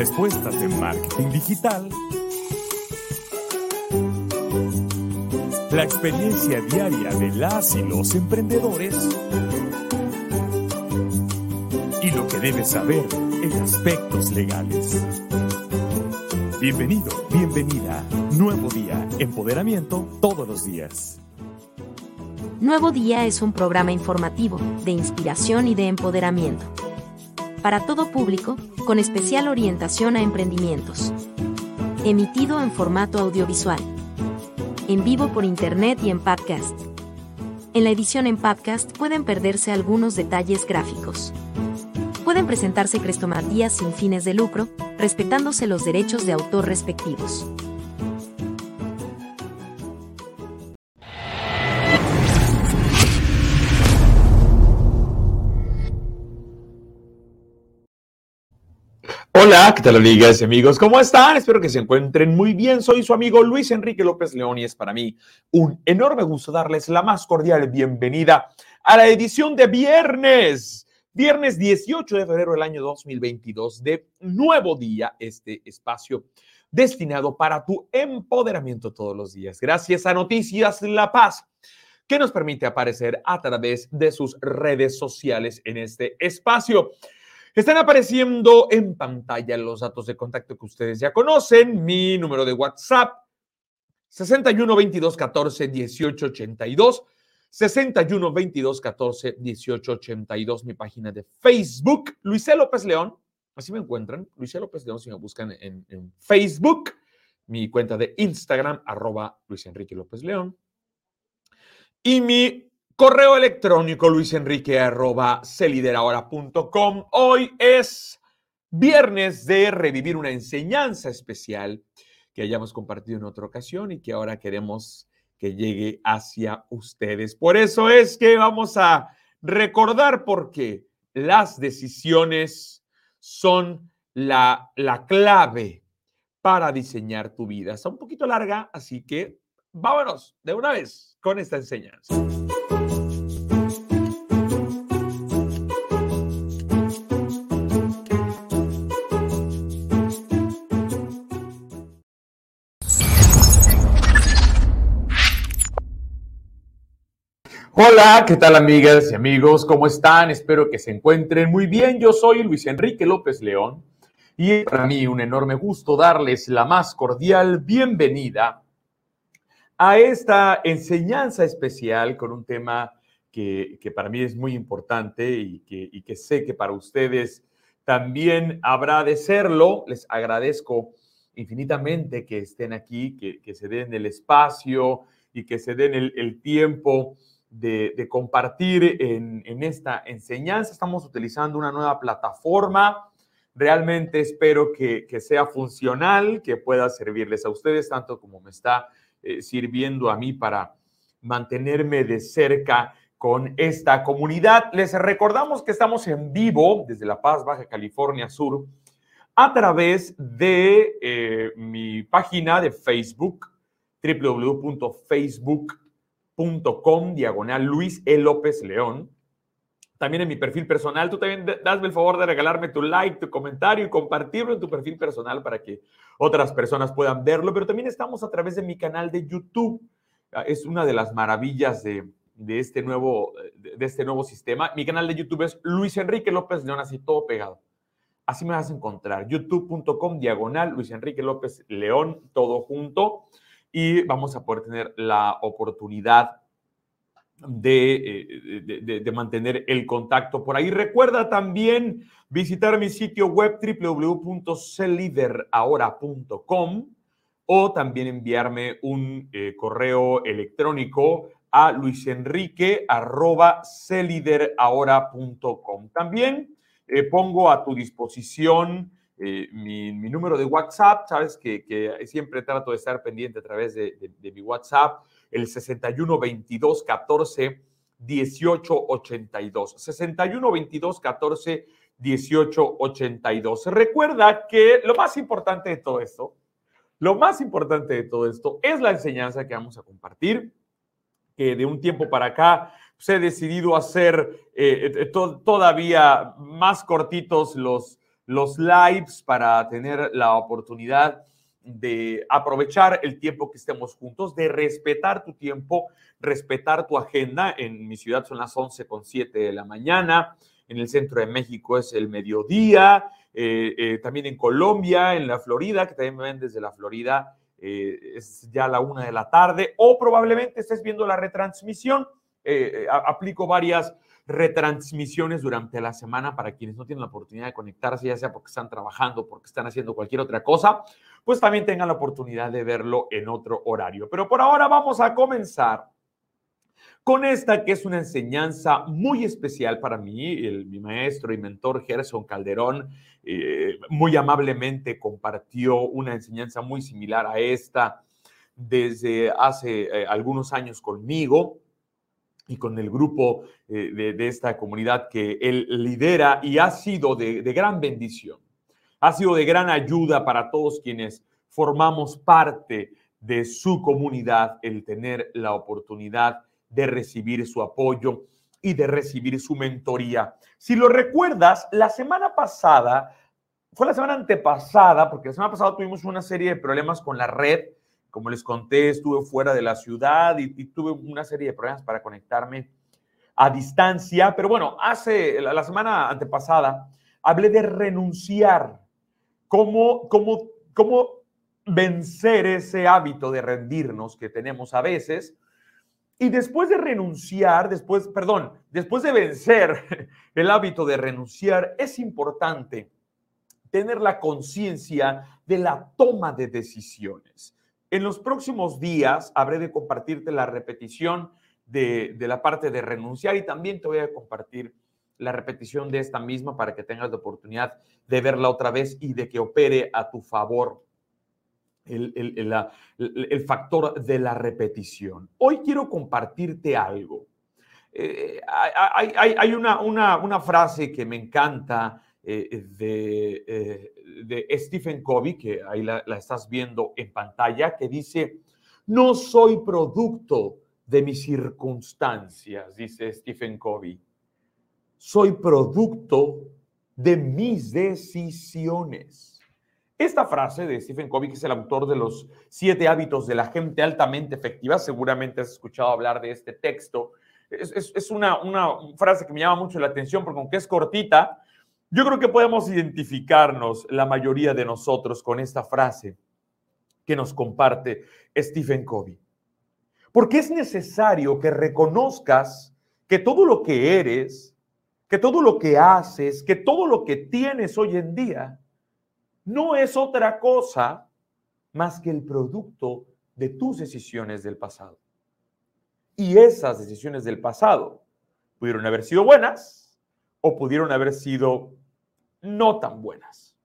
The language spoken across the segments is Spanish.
Respuestas de marketing digital. La experiencia diaria de las y los emprendedores. Y lo que debes saber en aspectos legales. Bienvenido, bienvenida. Nuevo día, empoderamiento todos los días. Nuevo Día es un programa informativo, de inspiración y de empoderamiento. Para todo público, con especial orientación a emprendimientos. Emitido en formato audiovisual. En vivo por internet y en podcast. En la edición en podcast pueden perderse algunos detalles gráficos pueden presentarse crestomatías sin fines de lucro, respetándose los derechos de autor respectivos. Hola, ¿qué tal amigas y amigos? ¿Cómo están? Espero que se encuentren muy bien. Soy su amigo Luis Enrique López León y es para mí un enorme gusto darles la más cordial bienvenida a la edición de viernes Viernes 18 de febrero del año 2022 de Nuevo Día, este espacio destinado para tu empoderamiento todos los días. Gracias a Noticias La Paz, que nos permite aparecer a través de sus redes sociales en este espacio. Están apareciendo en pantalla los datos de contacto que ustedes ya conocen. Mi número de WhatsApp, 61 22 14 18 82. 61 22 14 18 82, mi página de Facebook, Luisel López León. Así me encuentran, Luisel López León, si me buscan en, Facebook, mi cuenta de Instagram, arroba Luis Enrique López León. Y mi correo electrónico, luisenrique arroba celiderahora.com. Hoy es viernes de revivir una enseñanza especial que hayamos compartido en otra ocasión y que ahora queremos que llegue hacia ustedes. Por eso es que vamos a recordar porque las decisiones son la, la clave para diseñar tu vida. Está un poquito larga, así que vámonos de una vez con esta enseñanza. Hola, ¿qué tal amigas y amigos? ¿Cómo están? Espero que se encuentren muy bien. Yo soy Luis Enrique López León y es para mí un enorme gusto darles la más cordial bienvenida a esta enseñanza especial con un tema que, para mí es muy importante y que, que sé que para ustedes también habrá de serlo. Les agradezco infinitamente que estén aquí, que, se den el espacio y que se den el tiempo de, compartir en, esta enseñanza. Estamos utilizando una nueva plataforma. Realmente espero que, sea funcional, que pueda servirles a ustedes tanto como me está eh, sirviendo a mí para mantenerme de cerca con esta comunidad. Les recordamos que estamos en vivo desde La Paz, Baja California Sur, a través de eh, mi página de Facebook, www.facebook com diagonal Luis E. López León. También en mi perfil personal, tú también dasme el favor de regalarme tu like, tu comentario y compartirlo en tu perfil personal para que otras personas puedan verlo. Pero también estamos a través de mi canal de YouTube. Ah, es una de las maravillas de, este, nuevo, de este nuevo sistema. Mi canal de YouTube es Luis Enrique López León, así todo pegado. Así me vas a encontrar. youtube.com diagonal Luis Enrique López León, todo junto y vamos a poder tener la oportunidad eh, de, de, mantener el contacto por ahí. Recuerda también visitar mi sitio web www.celiderahora.com o también enviarme un eh, correo electrónico a luisenrique.celiderahora.com. También eh, pongo a tu disposición eh, mi, número de WhatsApp. Sabes que, siempre trato de estar pendiente a través de, mi WhatsApp, el 61 22 14 18 82. 61 22 14 18 82. Recuerda que lo más importante de todo esto, lo más importante de todo esto es la enseñanza que vamos a compartir, que de un tiempo para acá se he decidido hacer eh, eh, todavía más cortitos los, los lives para tener la oportunidad de aprovechar el tiempo que estemos juntos, de respetar tu tiempo, respetar tu agenda. En mi ciudad son las 11 con 7 de la mañana, en el centro de México es el mediodía, eh, también en Colombia, en la Florida, que también me ven desde la Florida, es ya la una de la tarde, o probablemente estés viendo la retransmisión eh, eh, aplico varias retransmisiones durante la semana para quienes no tienen la oportunidad de conectarse, ya sea porque están trabajando, porque están haciendo cualquier otra cosa, pues también tengan la oportunidad de verlo en otro horario. Pero por ahora vamos a comenzar con esta que es una enseñanza muy especial para mí. El, mi maestro y mentor Gerson Calderón eh, muy amablemente compartió una enseñanza muy similar a esta desde hace algunos años conmigo y con el grupo eh, de, esta comunidad que él lidera y ha sido de, gran bendición. Ha sido de gran ayuda para todos quienes formamos parte de su comunidad el tener la oportunidad de recibir su apoyo y de recibir su mentoría. Si lo recuerdas, la semana pasada, fue la semana antepasada, porque la semana pasada tuvimos una serie de problemas con la red como les conté, estuve fuera de la ciudad y, tuve una serie de problemas para conectarme a distancia. Pero bueno, hace la, semana antepasada hablé de renunciar, cómo, cómo, cómo vencer ese hábito de rendirnos que tenemos a veces. Y después de renunciar, después, perdón, después de vencer el hábito de renunciar, es importante tener la conciencia de la toma de decisiones. En los próximos días habré de compartirte la repetición de, la parte de renunciar y también te voy a compartir la repetición de esta misma para que tengas la oportunidad de verla otra vez y de que opere a tu favor el, factor de la repetición. Hoy quiero compartirte algo. Eh, hay, una, frase que me encanta eh, de, eh, de, Stephen Covey, que ahí la, estás viendo en pantalla, que dice, no soy producto de mis circunstancias, dice Stephen Covey. Soy producto de mis decisiones. Esta frase de Stephen Covey, que es el autor de los siete hábitos de la gente altamente efectiva, seguramente has escuchado hablar de este texto. Es, es una, una frase que me llama mucho la atención porque aunque es cortita, yo creo que podemos identificarnos la mayoría de nosotros con esta frase que nos comparte Stephen Covey. Porque es necesario que reconozcas que todo lo que eres, que todo lo que haces, que todo lo que tienes hoy en día, no es otra cosa más que el producto de tus decisiones del pasado. Y esas decisiones del pasado pudieron haber sido buenas o pudieron haber sido no tan buenas.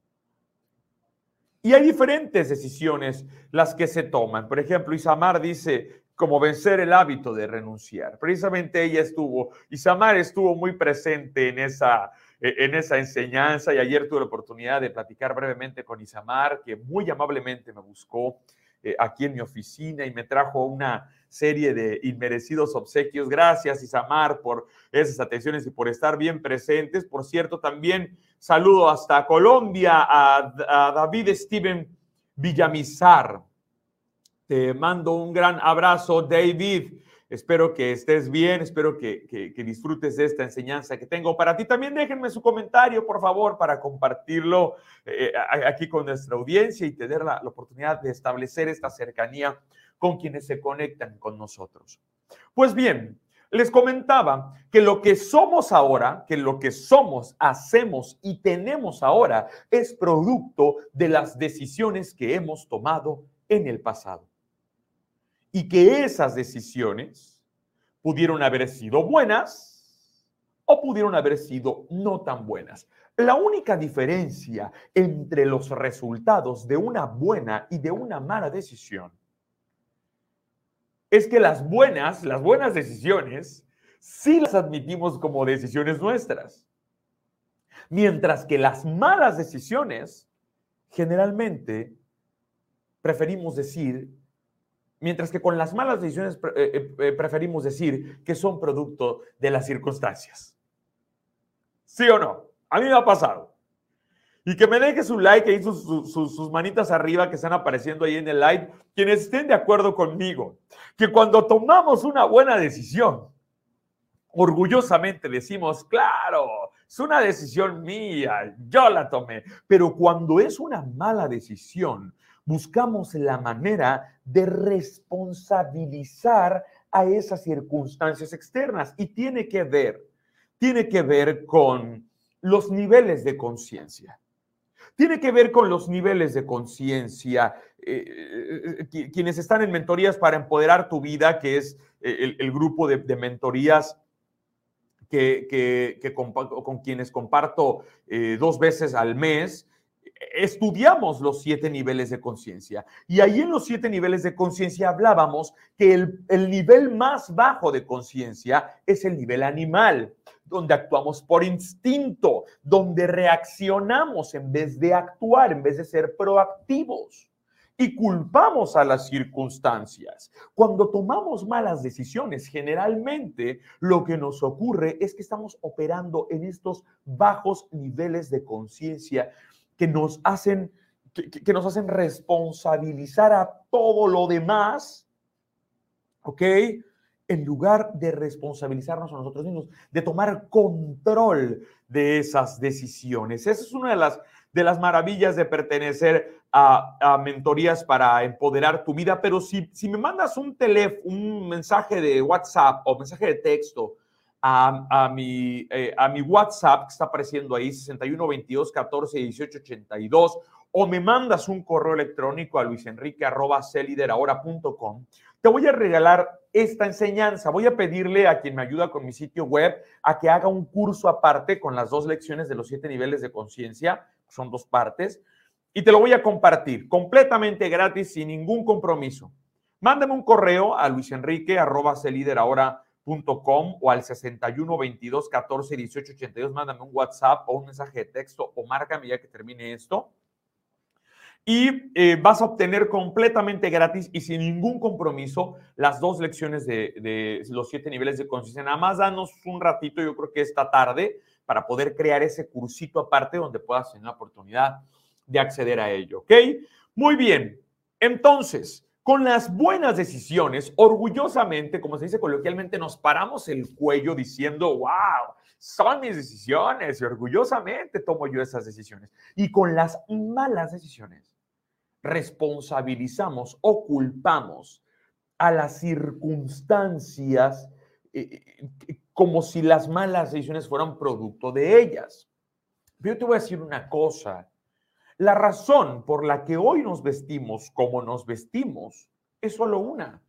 Y hay diferentes decisiones las que se toman. Por ejemplo, Isamar dice, como vencer el hábito de renunciar. Precisamente ella estuvo, Isamar estuvo muy presente en esa, en esa enseñanza y ayer tuve la oportunidad de platicar brevemente con Isamar, que muy amablemente me buscó eh, aquí en mi oficina y me trajo una serie de inmerecidos obsequios. Gracias, Isamar, por esas atenciones y por estar bien presentes. Por cierto, también saludo hasta Colombia a, David Steven Villamizar. Te mando un gran abrazo, David. Espero que estés bien, espero que, disfrutes de esta enseñanza que tengo para ti. También déjenme su comentario, por favor, para compartirlo eh, aquí con nuestra audiencia y tener la, la oportunidad de establecer esta cercanía con quienes se conectan con nosotros. Pues bien, les comentaba que lo que somos ahora, que lo que somos, hacemos y tenemos ahora es producto de las decisiones que hemos tomado en el pasado y que esas decisiones pudieron haber sido buenas o pudieron haber sido no tan buenas. La única diferencia entre los resultados de una buena y de una mala decisión es que las buenas, las buenas decisiones, sí las admitimos como decisiones nuestras. Mientras que las malas decisiones, generalmente preferimos decir, mientras que con las malas decisiones eh, eh, eh, preferimos decir que son producto de las circunstancias. ¿Sí o no? A mí me ha pasado. Y que me deje su like ahí, sus, sus, manitas arriba que están apareciendo ahí en el live, quienes estén de acuerdo conmigo, que cuando tomamos una buena decisión, orgullosamente decimos, claro, es una decisión mía, yo la tomé, pero cuando es una mala decisión, buscamos la manera de responsabilizar a esas circunstancias externas y tiene que ver, tiene que ver con los niveles de conciencia tiene que ver con los niveles de conciencia. Eh, eh, eh, quienes están en mentorías para empoderar tu vida, que es el, grupo de, mentorías que, con, quienes comparto dos veces al mes, estudiamos los siete niveles de conciencia. Y ahí en los siete niveles de conciencia hablábamos que el, el nivel más bajo de conciencia es el nivel animal donde actuamos por instinto, donde reaccionamos en vez de actuar, en vez de ser proactivos. Y culpamos a las circunstancias. Cuando tomamos malas decisiones, generalmente lo que nos ocurre es que estamos operando en estos bajos niveles de conciencia que nos hacen que, nos hacen responsabilizar a todo lo demás, ¿ok? en lugar de responsabilizarnos a nosotros mismos, de tomar control de esas decisiones. Esa es una de las, de las maravillas de pertenecer a, mentorías para empoderar tu vida, pero si, si me mandas un teléfono, un mensaje de WhatsApp o mensaje de texto a, mi, eh, a mi WhatsApp que está apareciendo ahí, 61 22 14 18 82, o me mandas un correo electrónico a luisenrique.com, te voy a regalar esta enseñanza. Voy a pedirle a quien me ayuda con mi sitio web a que haga un curso aparte con las dos lecciones de los siete niveles de conciencia, son dos partes, y te lo voy a compartir completamente gratis, sin ningún compromiso. Mándame un correo a luisenrique.com o al 61 22 14 18 82. Mándame un WhatsApp o un mensaje de texto o márcame ya que termine esto y eh, vas a obtener completamente gratis y sin ningún compromiso las dos lecciones de, los siete niveles de conciencia. Nada más danos un ratito, yo creo que esta tarde, para poder crear ese cursito aparte donde puedas tener la oportunidad de acceder a ello. ¿Ok? Muy bien. Entonces, con las buenas decisiones, orgullosamente, como se dice coloquialmente, nos paramos el cuello diciendo, wow, son mis decisiones y orgullosamente tomo yo esas decisiones. Y con las malas decisiones, responsabilizamos o culpamos a las circunstancias eh, eh, como si las malas decisiones fueran producto de ellas. Yo te voy a decir una cosa. La razón por la que hoy nos vestimos como nos vestimos es solo una.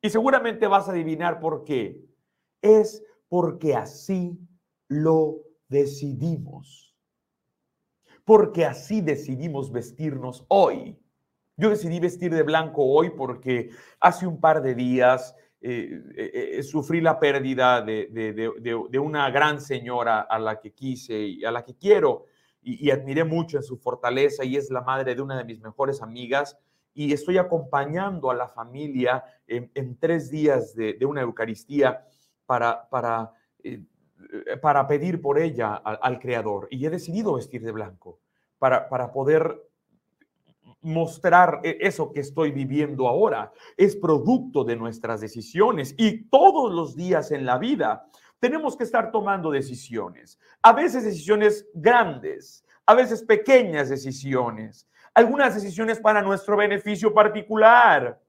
Y seguramente vas a adivinar por qué. Es porque así lo decidimos porque así decidimos vestirnos hoy. Yo decidí vestir de blanco hoy porque hace un par de días eh, eh, eh, sufrí la pérdida de, una gran señora a la que quise y a la que quiero y, admiré mucho en su fortaleza y es la madre de una de mis mejores amigas y estoy acompañando a la familia en, tres días de, una Eucaristía para, para eh, para pedir por ella al, Creador y he decidido vestir de blanco para, para poder mostrar e, eso que estoy viviendo ahora. Es producto de nuestras decisiones y todos los días en la vida tenemos que estar tomando decisiones. A veces decisiones grandes, a veces pequeñas decisiones, algunas decisiones para nuestro beneficio particular,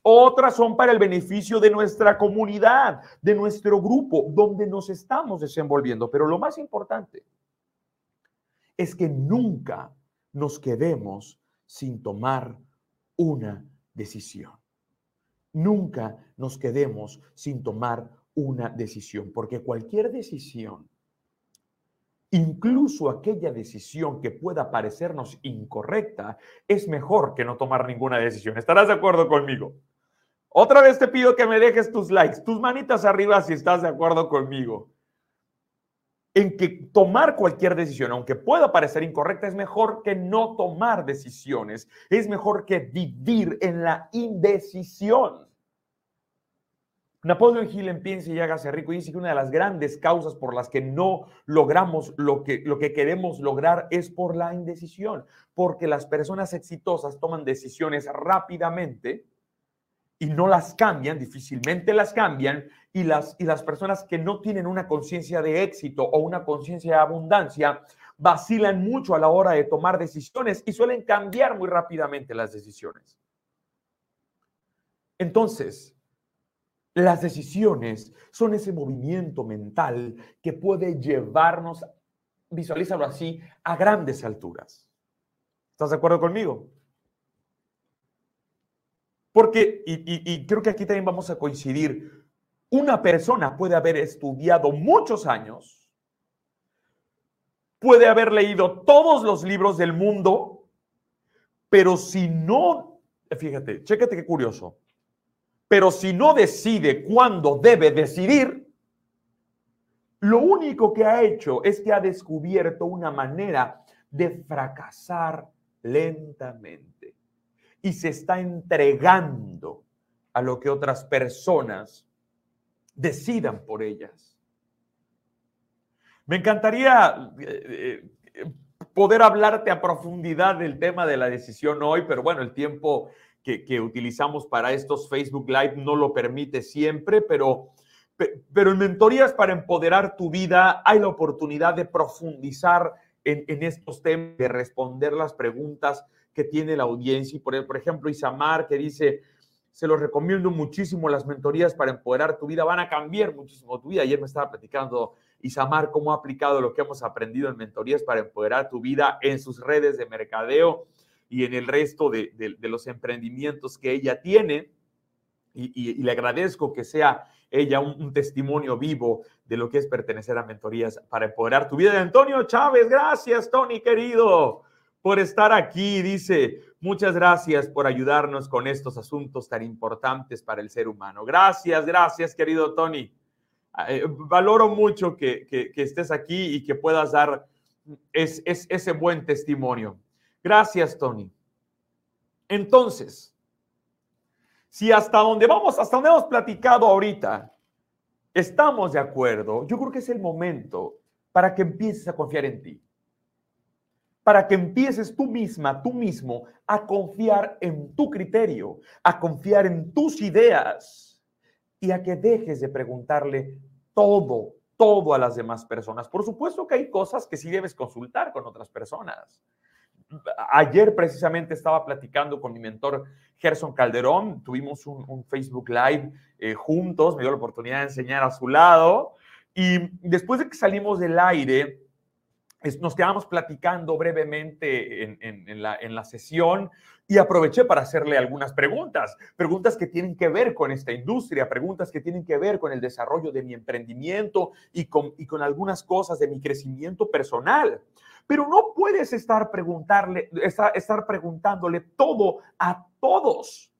otras son para el beneficio de nuestra comunidad, de nuestro grupo, donde nos estamos desenvolviendo. Pero lo más importante es que nunca nos quedemos sin tomar una decisión. Nunca nos quedemos sin tomar una decisión, porque cualquier decisión incluso aquella decisión que pueda parecernos incorrecta, es mejor que no tomar ninguna decisión. ¿Estarás de acuerdo conmigo? Otra vez te pido que me dejes tus likes, tus manitas arriba si estás de acuerdo conmigo. En que tomar cualquier decisión, aunque pueda parecer incorrecta, es mejor que no tomar decisiones. Es mejor que vivir en la indecisión. Napoleon Hill en Piense y hágase rico dice que una de las grandes causas por las que no logramos lo que, lo que queremos lograr es por la indecisión, porque las personas exitosas toman decisiones rápidamente y no las cambian, difícilmente las cambian, y las, y las personas que no tienen una conciencia de éxito o una conciencia de abundancia vacilan mucho a la hora de tomar decisiones y suelen cambiar muy rápidamente las decisiones. Entonces, las decisiones son ese movimiento mental que puede llevarnos, visualízalo así, a grandes alturas. ¿Estás de acuerdo conmigo? Porque, y, creo que aquí también vamos a coincidir, una persona puede haber estudiado muchos años, puede haber leído todos los libros del mundo, pero si no, fíjate, chécate qué curioso, pero si no decide cuándo debe decidir, lo único que ha hecho es que ha descubierto una manera de fracasar lentamente y se está entregando a lo que otras personas decidan por ellas. Me encantaría eh, eh, poder hablarte a profundidad del tema de la decisión hoy, pero bueno, el tiempo que, utilizamos para estos Facebook Live no lo permite siempre, pero, pero en mentorías para empoderar tu vida hay la oportunidad de profundizar en, estos temas, de responder las preguntas que tiene la audiencia. Y por, por ejemplo, Isamar que dice, se los recomiendo muchísimo las mentorías para empoderar tu vida, van a cambiar muchísimo tu vida. Ayer me estaba platicando Isamar cómo ha aplicado lo que hemos aprendido en mentorías para empoderar tu vida en sus redes de mercadeo y en el resto de, los emprendimientos que ella tiene. Y, le agradezco que sea ella un, testimonio vivo de lo que es pertenecer a mentorías para empoderar tu vida. Antonio Chávez, gracias, Tony, querido, por estar aquí. Dice, muchas gracias por ayudarnos con estos asuntos tan importantes para el ser humano. Gracias, gracias, querido Tony. Eh, valoro mucho que, estés aquí y que puedas dar ese buen testimonio. Gracias, Tony. Entonces, si hasta donde vamos, hasta donde hemos platicado ahorita, estamos de acuerdo, yo creo que es el momento para que empieces a confiar en ti. Para que empieces tú misma, tú mismo, a confiar en tu criterio, a confiar en tus ideas y a que dejes de preguntarle todo, todo a las demás personas. Por supuesto que hay cosas que sí debes consultar con otras personas ayer precisamente estaba platicando con mi mentor Gerson Calderón, tuvimos un, Facebook Live eh, juntos, me dio la oportunidad de enseñar a su lado y después de que salimos del aire, nos quedamos platicando brevemente en, la, sesión y aproveché para hacerle algunas preguntas, preguntas que tienen que ver con esta industria, preguntas que tienen que ver con el desarrollo de mi emprendimiento y con algunas cosas de mi crecimiento personal. Pero no puedes estar, preguntarle, estar, preguntándole todo a todos.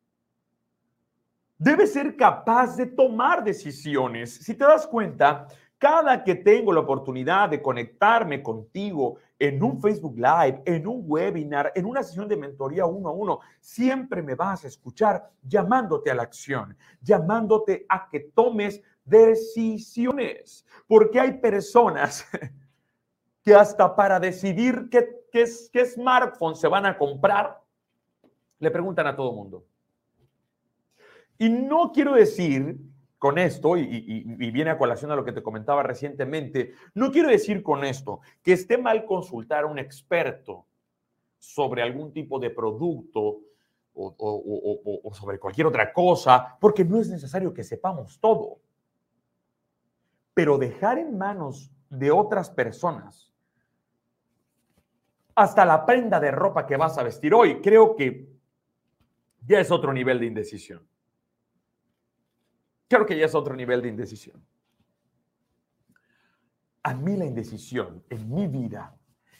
Debes ser capaz de tomar decisiones. Si te das cuenta, cada que tengo la oportunidad de conectarme contigo en un Facebook Live, en un webinar, en una sesión de mentoría uno a uno, siempre me vas a escuchar llamándote a la acción, llamándote a que tomes decisiones, porque hay personas que hasta para decidir qué, qué, qué smartphone se van a comprar, le preguntan a todo mundo. Y no quiero decir con esto, y, viene a colación a lo que te comentaba recientemente, no quiero decir con esto que esté mal consultar a un experto sobre algún tipo de producto o, o, sobre cualquier otra cosa, porque no es necesario que sepamos todo. Pero dejar en manos de otras personas hasta la prenda de ropa que vas a vestir hoy. Creo que ya es otro nivel de indecisión. Creo que ya es otro nivel de indecisión. a mí la indecisión en mi vida,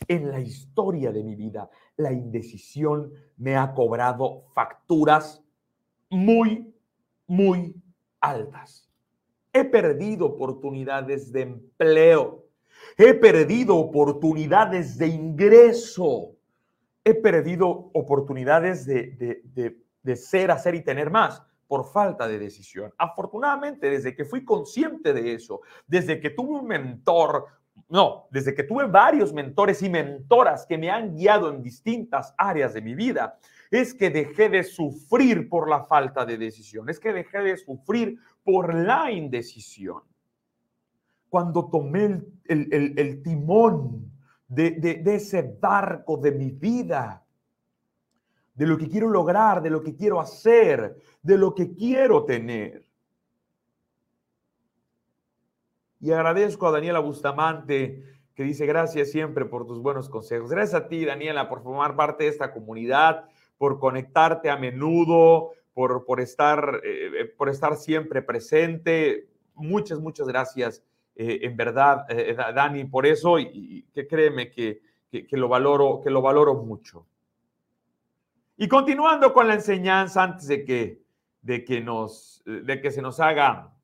en la historia de mi vida, la indecisión me ha cobrado facturas muy, muy altas. He perdido oportunidades de empleo. He perdido oportunidades de ingreso. He perdido oportunidades de, de ser, hacer y tener más por falta de decisión. Afortunadamente, desde que fui consciente de eso, desde que tuve un mentor, no, desde que tuve varios mentores y mentoras que me han guiado en distintas áreas de mi vida, es que dejé de sufrir por la falta de decisión, es que dejé de sufrir por la indecisión. Cuando tomé el, timón de, de ese barco de mi vida, de lo que quiero lograr, de lo que quiero hacer, de lo que quiero tener. Y agradezco a Daniela Bustamante que dice gracias siempre por tus buenos consejos. Gracias a ti, Daniela, por formar parte de esta comunidad, por conectarte a menudo, por, por, estar, eh, eh, por estar siempre presente. Muchas, muchas gracias, eh, en verdad, Dani, por eso y, que créeme que, que, lo valoro, que lo valoro mucho. Y continuando con la enseñanza, antes de que, de que, nos, de que se nos haga,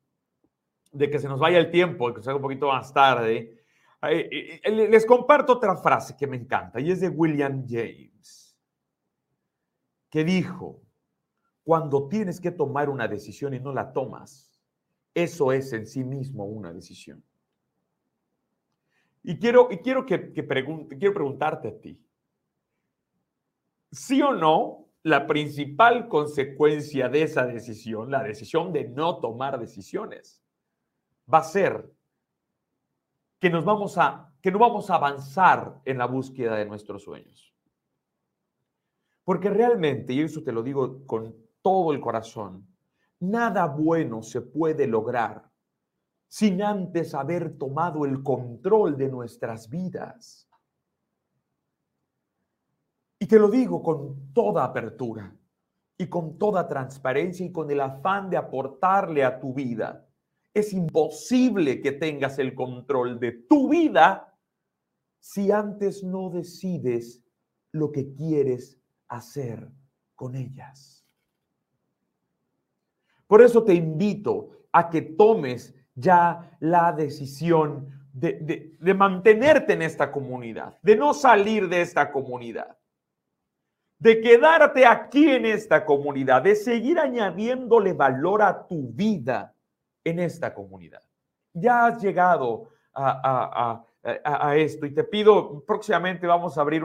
de que se nos vaya el tiempo, que se haga un poquito más tarde, eh, eh, les comparto otra frase que me encanta y es de William James, que dijo, cuando tienes que tomar una decisión y no la tomas, eso es en sí mismo una decisión. Y quiero, y quiero que, que pregunte, quiero preguntarte a ti, sí o no, la principal consecuencia de esa decisión, la decisión de no tomar decisiones, va a ser que nos vamos a que no vamos a avanzar en la búsqueda de nuestros sueños. Porque realmente, y eso te lo digo con todo el corazón, nada bueno se puede lograr sin antes haber tomado el control de nuestras vidas. Y te lo digo con toda apertura y con toda transparencia y con el afán de aportarle a tu vida. Es imposible que tengas el control de tu vida si antes no decides lo que quieres hacer con ellas. Por eso te invito a que tomes ya la decisión de, de, mantenerte en esta comunidad, de no salir de esta comunidad de quedarte aquí en esta comunidad, de seguir añadiéndole valor a tu vida en esta comunidad. Ya has llegado a, esto y te pido, próximamente vamos a abrir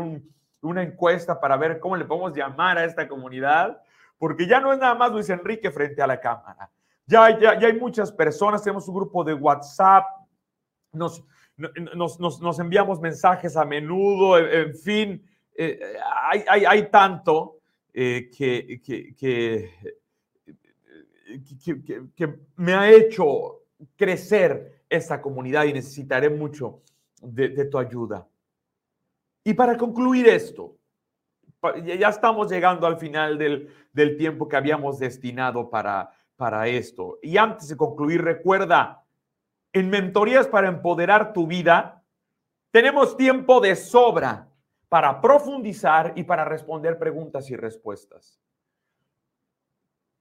una encuesta para ver cómo le podemos llamar a esta comunidad, porque ya no es nada más Luis Enrique frente a la cámara. Ya, ya, ya hay muchas personas, tenemos un grupo de WhatsApp, nos, nos, nos enviamos mensajes a menudo, en fin eh, hay, hay, tanto eh, que, que, que, me ha hecho crecer esta comunidad y necesitaré mucho de, tu ayuda. Y para concluir esto, ya estamos llegando al final del, del tiempo que habíamos destinado para, para esto. Y antes de concluir, recuerda, en mentorías para empoderar tu vida, tenemos tiempo de sobra para profundizar y para responder preguntas y respuestas.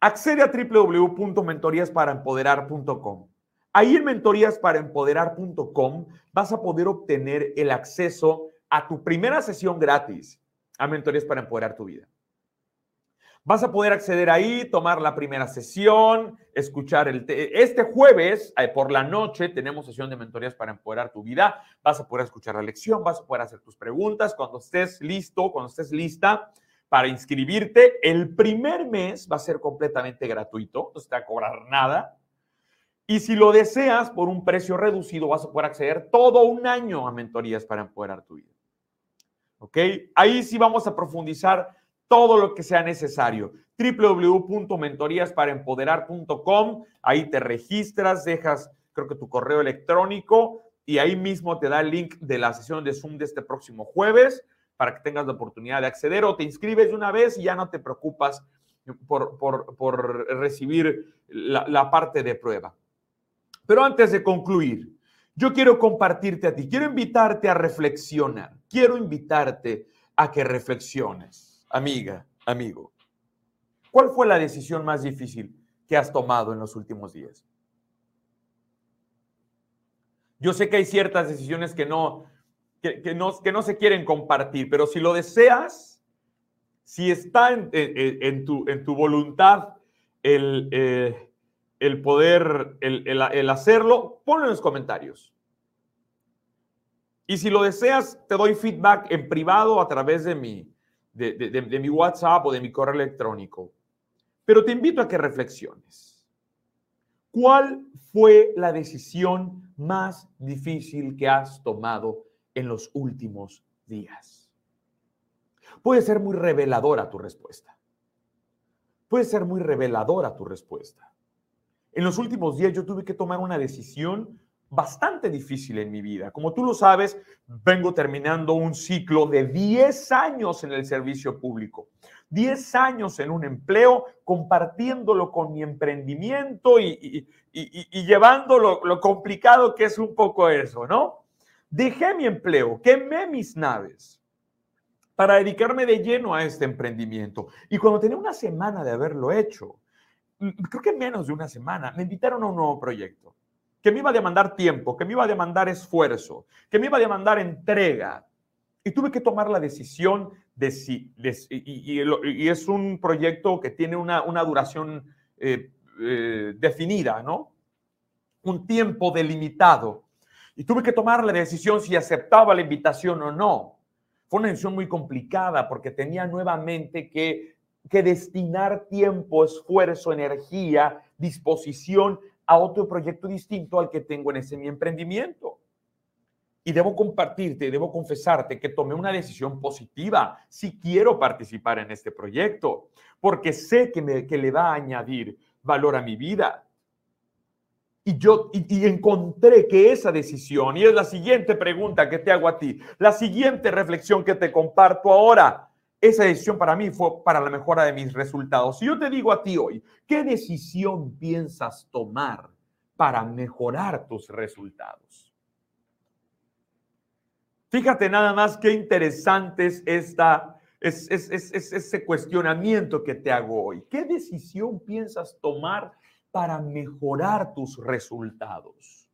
Accede a www.mentoríasparaempoderar.com. Ahí en mentoríasparaempoderar.com vas a poder obtener el acceso a tu primera sesión gratis a Mentorías para Empoderar tu Vida. Vas a poder acceder ahí, tomar la primera sesión, escuchar el... Este jueves eh, por la noche tenemos sesión de mentorías para empoderar tu vida. Vas a poder escuchar la lección, vas a poder hacer tus preguntas. Cuando estés listo, cuando estés lista para inscribirte, el primer mes va a ser completamente gratuito, no se te va a cobrar nada. Y si lo deseas por un precio reducido, vas a poder acceder todo un año a mentorías para empoderar tu vida. ¿Ok? Ahí sí vamos a profundizar todo lo que sea necesario. www.mentoríasparaempoderar.com, ahí te registras, dejas creo que tu correo electrónico y ahí mismo te da el link de la sesión de Zoom de este próximo jueves para que tengas la oportunidad de acceder o te inscribes de una vez y ya no te preocupas por, por, recibir la, la parte de prueba. Pero antes de concluir, yo quiero compartirte a ti, quiero invitarte a reflexionar, quiero invitarte a que reflexiones, amiga, amigo. ¿Cuál fue la decisión más difícil que has tomado en los últimos días? Yo sé que hay ciertas decisiones que no, que, no, que no se quieren compartir, pero si lo deseas, si está en, tu, en tu, voluntad el, eh, el poder, el, hacerlo, ponlo en los comentarios. Y si lo deseas, te doy feedback en privado a través de mi, de, de mi WhatsApp o de mi correo electrónico. Pero te invito a que reflexiones. ¿Cuál fue la decisión más difícil que has tomado en los últimos días? Puede ser muy reveladora tu respuesta. Puede ser muy reveladora tu respuesta. En los últimos días yo tuve que tomar una decisión bastante difícil en mi vida. Como tú lo sabes, vengo terminando un ciclo de 10 años en el servicio público. 10 años en un empleo, compartiéndolo con mi emprendimiento y, llevando lo, lo complicado que es un poco eso, ¿no? Dejé mi empleo, quemé mis naves para dedicarme de lleno a este emprendimiento. Y cuando tenía una semana de haberlo hecho, mm, creo que menos de una semana, me invitaron a un nuevo proyecto que me iba a demandar tiempo, que me iba a demandar esfuerzo, que me iba a demandar entrega. Y tuve que tomar la decisión de si, y, es un proyecto que tiene una, duración eh, eh, definida, ¿no? Un tiempo delimitado. Y tuve que tomar la decisión si aceptaba la invitación o no. Fue una decisión muy complicada porque tenía nuevamente que, que destinar tiempo, esfuerzo, energía, disposición a otro proyecto distinto al que tengo en ese mi emprendimiento. Y debo compartirte, debo confesarte que tomé una decisión positiva si quiero participar en este proyecto, porque sé que, me, que le va a añadir valor a mi vida. Y yo y, encontré que esa decisión, y es la siguiente pregunta que te hago a ti, la siguiente reflexión que te comparto ahora, esa decisión para mí fue para la mejora de mis resultados. Si yo te digo a ti hoy, ¿qué decisión piensas tomar para mejorar tus resultados? Fíjate nada más qué interesante es, esta, es, ese cuestionamiento que te hago hoy. ¿Qué decisión piensas tomar para mejorar tus resultados?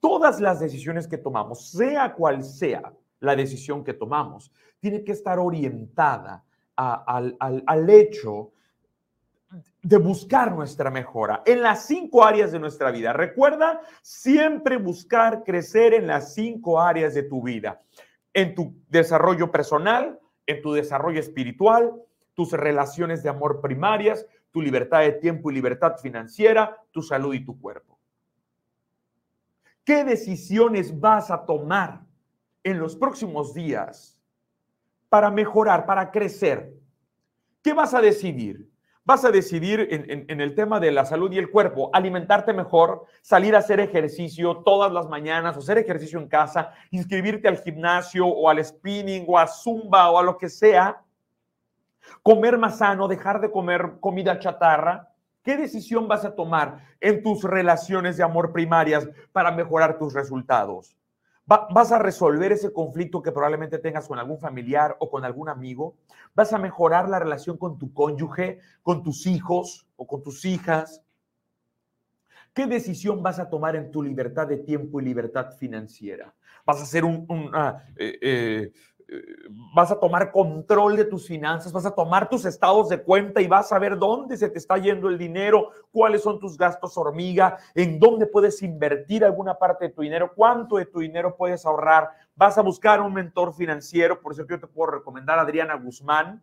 Todas las decisiones que tomamos, sea cual sea la decisión que tomamos, tiene que estar orientada al, hecho de buscar nuestra mejora en las cinco áreas de nuestra vida. Recuerda siempre buscar crecer en las cinco áreas de tu vida, en tu desarrollo personal, en tu desarrollo espiritual, tus relaciones de amor primarias, tu libertad de tiempo y libertad financiera, tu salud y tu cuerpo. ¿Qué decisiones vas a tomar en los próximos días para mejorar, para crecer. ¿Qué vas a decidir? Vas a decidir en, el tema de la salud y el cuerpo, alimentarte mejor, salir a hacer ejercicio todas las mañanas o hacer ejercicio en casa, inscribirte al gimnasio o al spinning o a zumba o a lo que sea, comer más sano, dejar de comer comida chatarra. ¿Qué decisión vas a tomar en tus relaciones de amor primarias para mejorar tus resultados? Vas a resolver ese conflicto que probablemente tengas con algún familiar o con algún amigo. Vas a mejorar la relación con tu cónyuge, con tus hijos o con tus hijas. ¿Qué decisión vas a tomar en tu libertad de tiempo y libertad financiera? ¿Vas a hacer un, eh, eh, vas a tomar control de tus finanzas, vas a tomar tus estados de cuenta y vas a ver dónde se te está yendo el dinero, cuáles son tus gastos hormiga, en dónde puedes invertir alguna parte de tu dinero, cuánto de tu dinero puedes ahorrar. Vas a buscar un mentor financiero, por eso yo te puedo recomendar a Adriana Guzmán,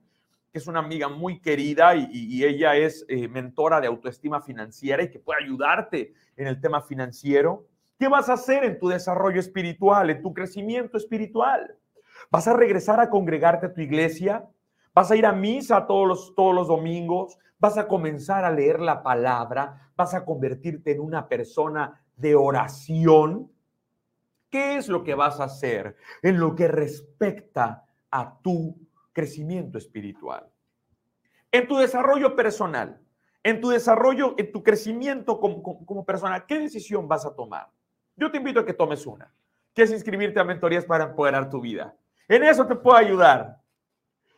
que es una amiga muy querida y, ella es eh, mentora de autoestima financiera y que puede ayudarte en el tema financiero. ¿Qué vas a hacer en tu desarrollo espiritual, en tu crecimiento espiritual? ¿Vas a regresar a congregarte a tu iglesia? ¿Vas a ir a misa todos los, todos los domingos? ¿Vas a comenzar a leer la palabra? ¿Vas a convertirte en una persona de oración? ¿Qué es lo que vas a hacer en lo que respecta a tu crecimiento espiritual? En tu desarrollo personal, en tu desarrollo, en tu crecimiento como, como persona, ¿qué decisión vas a tomar? Yo te invito a que tomes una, que es inscribirte a mentorías para empoderar tu vida. En eso te puedo ayudar.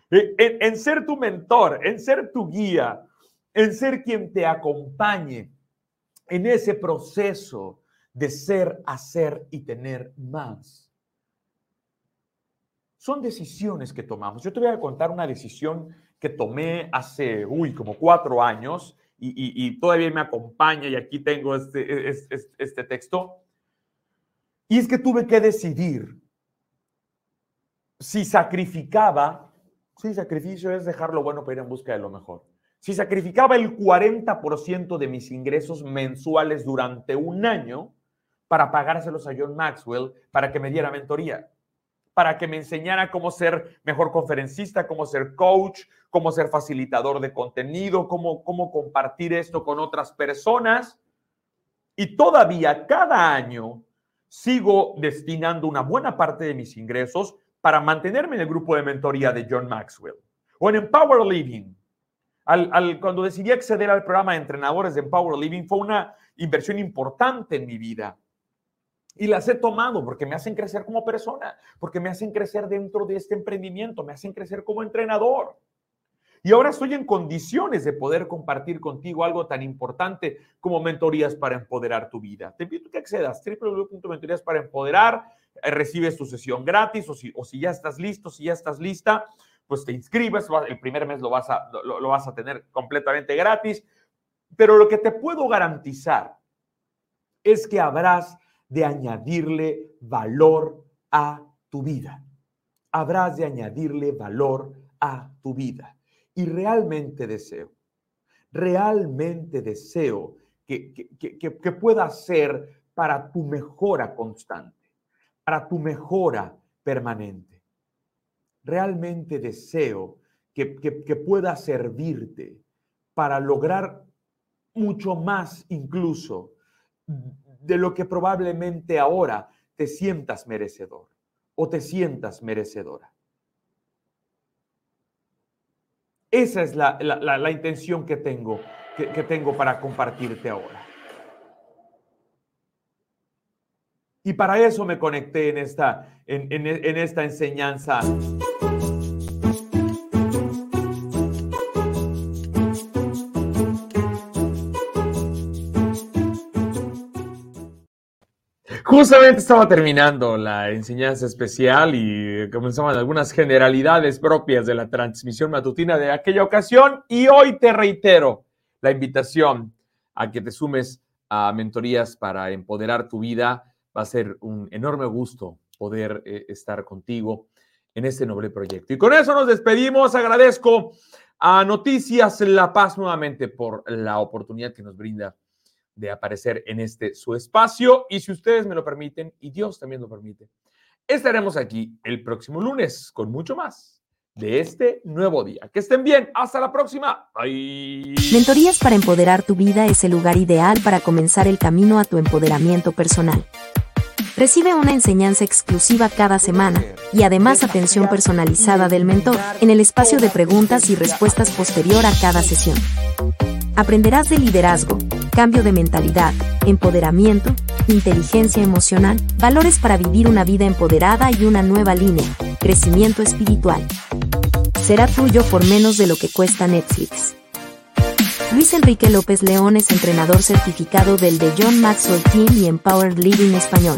En, en ser tu mentor, en ser tu guía, en ser quien te acompañe en ese proceso de ser, hacer y tener más. Son decisiones que tomamos. Yo te voy a contar una decisión que tomé hace, uy, como cuatro años y, todavía me acompaña y aquí tengo este, este, este texto. Y es que tuve que decidir si sacrificaba, si sacrificio es dejar lo bueno para ir en busca de lo mejor. Si sacrificaba el 40% de mis ingresos mensuales durante un año para pagárselos a John Maxwell para que me diera mentoría, para que me enseñara cómo ser mejor conferencista, cómo ser coach, cómo ser facilitador de contenido, cómo, cómo compartir esto con otras personas. Y todavía cada año sigo destinando una buena parte de mis ingresos para mantenerme en el grupo de mentoría de John Maxwell o en Empower Living al, cuando decidí acceder al programa de entrenadores de Empower Living fue una inversión importante en mi vida. Y las he tomado porque me hacen crecer como persona, porque me hacen crecer dentro de este emprendimiento, me hacen crecer como entrenador. Y ahora estoy en condiciones de poder compartir contigo algo tan importante como mentorías para empoderar tu vida. Te invito a que accedas www.mentorías recibes tu sesión gratis o si, o ya estás listo, si ya estás lista, pues te inscribes, el primer mes lo vas, a, lo, vas a tener completamente gratis, pero lo que te puedo garantizar es que habrás de añadirle valor a tu vida. Habrás de añadirle valor a tu vida. Y realmente deseo, realmente deseo que, que, que, que pueda ser para tu mejora constante, para tu mejora permanente realmente deseo que, pueda servirte para lograr mucho más incluso de lo que probablemente ahora te sientas merecedor o te sientas merecedora. Esa es la, intención que tengo, que tengo para compartirte ahora. Y para eso me conecté en esta, en, esta enseñanza. Justamente estaba terminando la enseñanza especial y comenzaban algunas generalidades propias de la transmisión matutina de aquella ocasión y hoy te reitero la invitación a que te sumes a mentorías para empoderar tu vida Va a ser un enorme gusto poder eh, estar contigo en este noble proyecto. Y con eso nos despedimos. Agradezco a Noticias La Paz nuevamente por la oportunidad que nos brinda de aparecer en este su espacio. Y si ustedes me lo permiten, y Dios también lo permite, estaremos aquí el próximo lunes con mucho más de este nuevo día. Que estén bien. Hasta la próxima. Bye. Mentorías para empoderar tu vida es el lugar ideal para comenzar el camino a tu empoderamiento personal. Recibe una enseñanza exclusiva cada semana y además atención personalizada del mentor en el espacio de preguntas y respuestas posterior a cada sesión. Aprenderás de liderazgo, cambio de mentalidad, empoderamiento, inteligencia emocional, valores para vivir una vida empoderada y una nueva línea, crecimiento espiritual. Será tuyo por menos de lo que cuesta Netflix. Luis Enrique López León es entrenador certificado del de John Maxwell Team y Empowered Living Español